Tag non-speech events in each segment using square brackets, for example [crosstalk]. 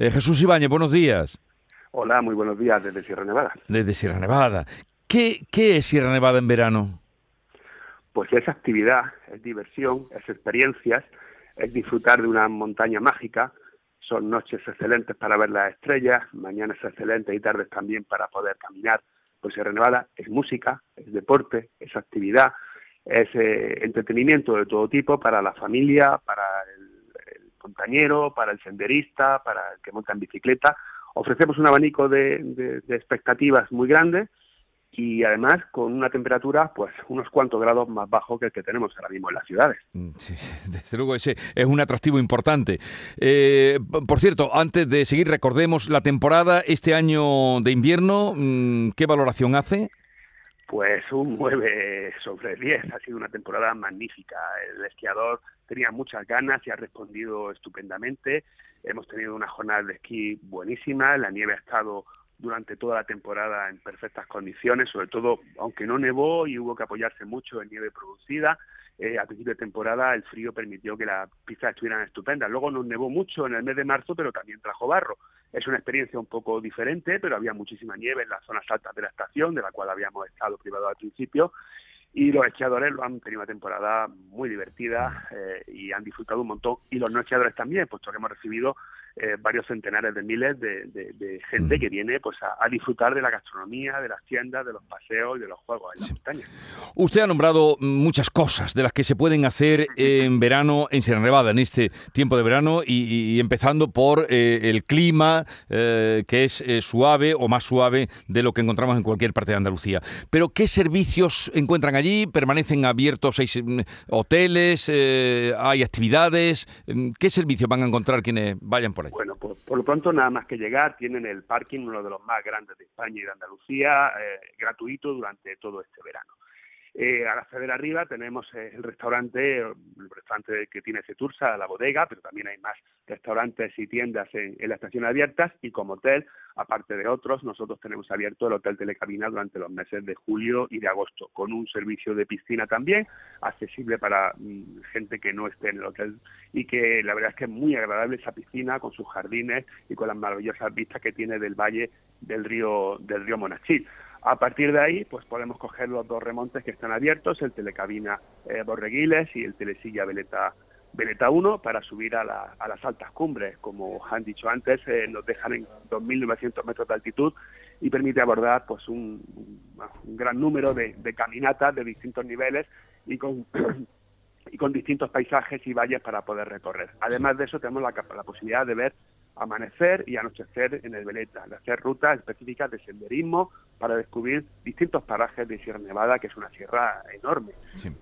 Eh, Jesús Ibáñez, buenos días. Hola, muy buenos días desde Sierra Nevada. Desde Sierra Nevada. ¿Qué, qué es Sierra Nevada en verano? Pues es actividad, es diversión, es experiencias, es disfrutar de una montaña mágica, son noches excelentes para ver las estrellas, mañanas excelentes y tardes también para poder caminar pues Sierra Nevada, es música, es deporte, es actividad, es eh, entretenimiento de todo tipo para la familia, para el, montañero, para el senderista, para el que monta en bicicleta. Ofrecemos un abanico de expectativas muy grande y además con una temperatura pues unos cuantos grados más bajo que el que tenemos ahora mismo en las ciudades. Mm, [laughs] desde luego ese es un atractivo importante. Eh, por cierto, antes de seguir recordemos la temporada este año de invierno, mm, ¿qué valoración hace? Pues un 9 [laughs] sobre 10, ha sido una temporada magnífica. El esquiador tenía muchas ganas y ha respondido estupendamente. Hemos tenido una jornada de esquí buenísima, la nieve ha estado durante toda la temporada en perfectas condiciones, sobre todo aunque no nevó y hubo que apoyarse mucho en nieve producida. Eh, a principio de temporada el frío permitió que las pistas estuvieran estupendas. Luego nos nevó mucho en el mes de marzo, pero también trajo barro. Es una experiencia un poco diferente, pero había muchísima nieve en las zonas altas de la estación, de la cual habíamos estado privados al principio, y los esquiadores lo han tenido una temporada muy divertida eh, y han disfrutado un montón. Y los no esquiadores también, puesto que hemos recibido eh, varios centenares de miles de, gente que viene pues a, disfrutar de la gastronomía, de las tiendas, de los paseos y de los juegos en la montaña. Usted ha nombrado muchas cosas de las que se pueden hacer en verano en Sierra Nevada, en este tiempo de verano, y, empezando por eh, el clima, eh, que es suave o más suave de lo que encontramos en cualquier parte de Andalucía. Pero, ¿qué servicios encuentran allí? ¿Permanecen abiertos? ¿Hay mm, hoteles? ¿Hay actividades? ¿Qué servicios van a encontrar quienes vayan por bueno, por lo pronto nada más que llegar tienen el parking, uno de los más grandes de España y de Andalucía, eh, gratuito durante todo este verano. Eh, al acceder arriba tenemos eh, el restaurante, el restaurante que tiene Cetursa, la bodega, pero también hay más restaurantes y tiendas en, la estación abiertas y como hotel, aparte de otros, nosotros tenemos abierto el Hotel Telecabina durante los meses de julio y de agosto, con un servicio de piscina también, accesible para mm, gente que no esté en el hotel y que la verdad es que es muy agradable esa piscina con sus jardines y con las maravillosas vistas que tiene del valle del río del río Monachil. A partir de ahí, pues podemos coger los dos remontes que están abiertos, el telecabina eh, Borreguiles y el telesilla Veleta, Veleta 1, para subir a, las altas cumbres. Como han dicho antes, eh, nos dejan en 2.900 metros de altitud y permite abordar pues un, gran número de, caminatas de distintos niveles y con [clears throat] y con distintos paisajes y valles para poder recorrer. Además de eso, tenemos la posibilidad de ver amanecer y anochecer en el Veleta, de hacer rutas específicas de senderismo para descubrir distintos parajes de Sierra Nevada, que es una sierra enorme.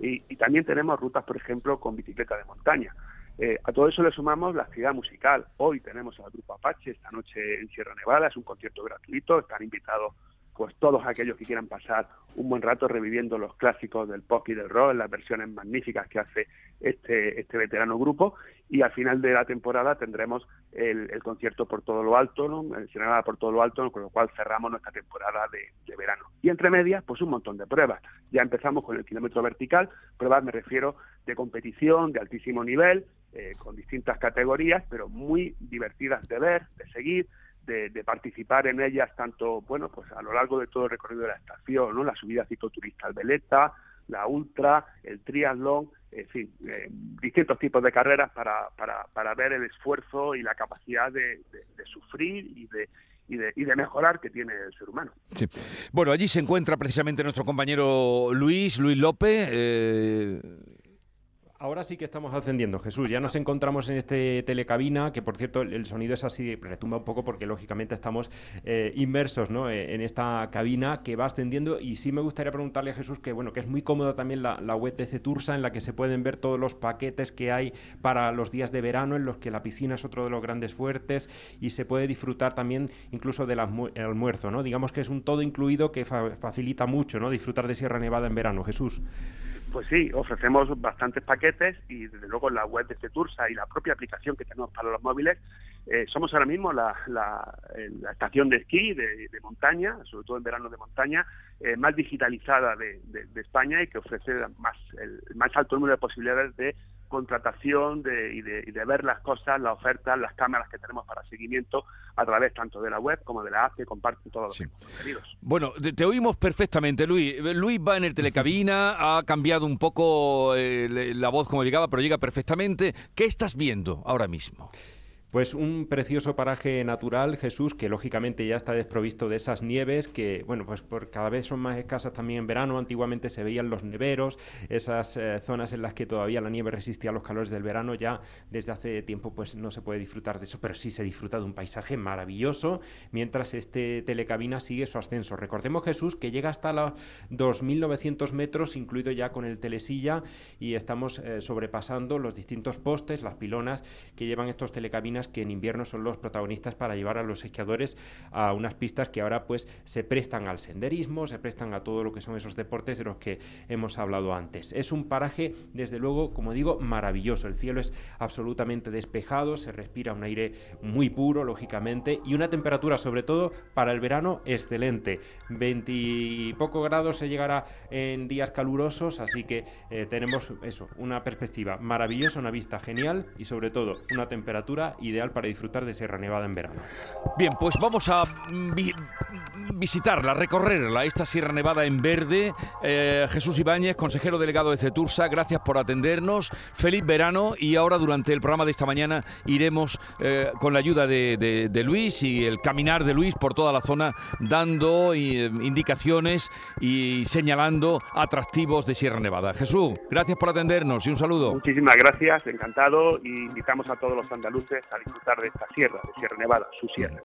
Y, también tenemos rutas, por ejemplo, con bicicleta de montaña. Eh, a todo eso le sumamos la actividad musical. Hoy tenemos al grupo Apache, esta noche en Sierra Nevada, es un concierto gratuito, están invitados pues todos aquellos que quieran pasar un buen rato reviviendo los clásicos del pop y del rock, las versiones magníficas que hace este, este veterano grupo, y al final de la temporada tendremos el, concierto por todo lo alto, ¿no? el por todo lo alto, con lo cual cerramos nuestra temporada de, verano. Y entre medias, pues un montón de pruebas. Ya empezamos con el kilómetro vertical, pruebas me refiero de competición, de altísimo nivel, eh, con distintas categorías, pero muy divertidas de ver, de seguir, de, participar en ellas tanto, bueno, pues a lo largo de todo el recorrido de la estación, ¿no? La subida cicloturista al Veleta, la ultra, el triatlón, en fin, eh, distintos tipos de carreras para, para, para ver el esfuerzo y la capacidad de, sufrir y de, y de, y de, mejorar que tiene el ser humano. Sí. Bueno, allí se encuentra precisamente nuestro compañero Luis, Luis López. Eh, Ahora sí que estamos ascendiendo, Jesús. Ya nos encontramos en este telecabina, que por cierto el sonido es así, retumba un poco porque lógicamente estamos eh, inmersos ¿no? Eh, en esta cabina que va ascendiendo. Y sí me gustaría preguntarle a Jesús que bueno que es muy cómoda también la, web de Cetursa en la que se pueden ver todos los paquetes que hay para los días de verano, en los que la piscina es otro de los grandes fuertes y se puede disfrutar también incluso del almuerzo. ¿no? Digamos que es un todo incluido que facilita mucho ¿no? disfrutar de Sierra Nevada en verano, Jesús. Pues sí, ofrecemos bastantes paquetes y desde luego la web de Cetursa y la propia aplicación que tenemos para los móviles, eh, somos ahora mismo la, estación de esquí de, montaña, sobre todo en verano de montaña, eh, más digitalizada de, España y que ofrece más, el más alto número de posibilidades de contratación de, y, de, y, de, ver las cosas, las ofertas, las cámaras que tenemos para seguimiento a través tanto de la web como de la app que comparten todos los contenidos. Bueno, te, oímos perfectamente, Luis. Luis va en el telecabina, ha cambiado un poco eh, la voz como llegaba, pero llega perfectamente. ¿Qué estás viendo ahora mismo? Pues un precioso paraje natural, Jesús, que lógicamente ya está desprovisto de esas nieves que, bueno, pues por cada vez son más escasas también en verano. Antiguamente se veían los neveros, esas eh, zonas en las que todavía la nieve resistía a los calores del verano. Ya desde hace tiempo pues no se puede disfrutar de eso, pero sí se disfruta de un paisaje maravilloso mientras este telecabina sigue su ascenso. Recordemos, Jesús, que llega hasta los 2.900 metros, incluido ya con el telesilla, y estamos eh, sobrepasando los distintos postes, las pilonas que llevan estos telecabinas que en invierno son los protagonistas para llevar a los esquiadores a unas pistas que ahora pues se prestan al senderismo, se prestan a todo lo que son esos deportes de los que hemos hablado antes. Es un paraje, desde luego, como digo, maravilloso. El cielo es absolutamente despejado, se respira un aire muy puro, lógicamente, y una temperatura, sobre todo para el verano, excelente. 20 y poco grados se llegará en días calurosos, así que eh, tenemos eso, una perspectiva maravillosa, una vista genial y sobre todo una temperatura y ideal para disfrutar de Sierra Nevada en verano. Bien, pues vamos a visitarla, recorrerla, esta Sierra Nevada en verde. Eh, Jesús Ibáñez, consejero delegado de CETURSA, gracias por atendernos. Feliz verano y ahora durante el programa de esta mañana iremos eh, con la ayuda de, Luis y el caminar de Luis por toda la zona dando eh, indicaciones y señalando atractivos de Sierra Nevada. Jesús, gracias por atendernos y un saludo. Muchísimas gracias, encantado y invitamos a todos los andaluces a disfrutar de esta sierra, de Sierra Nevada, su sierra.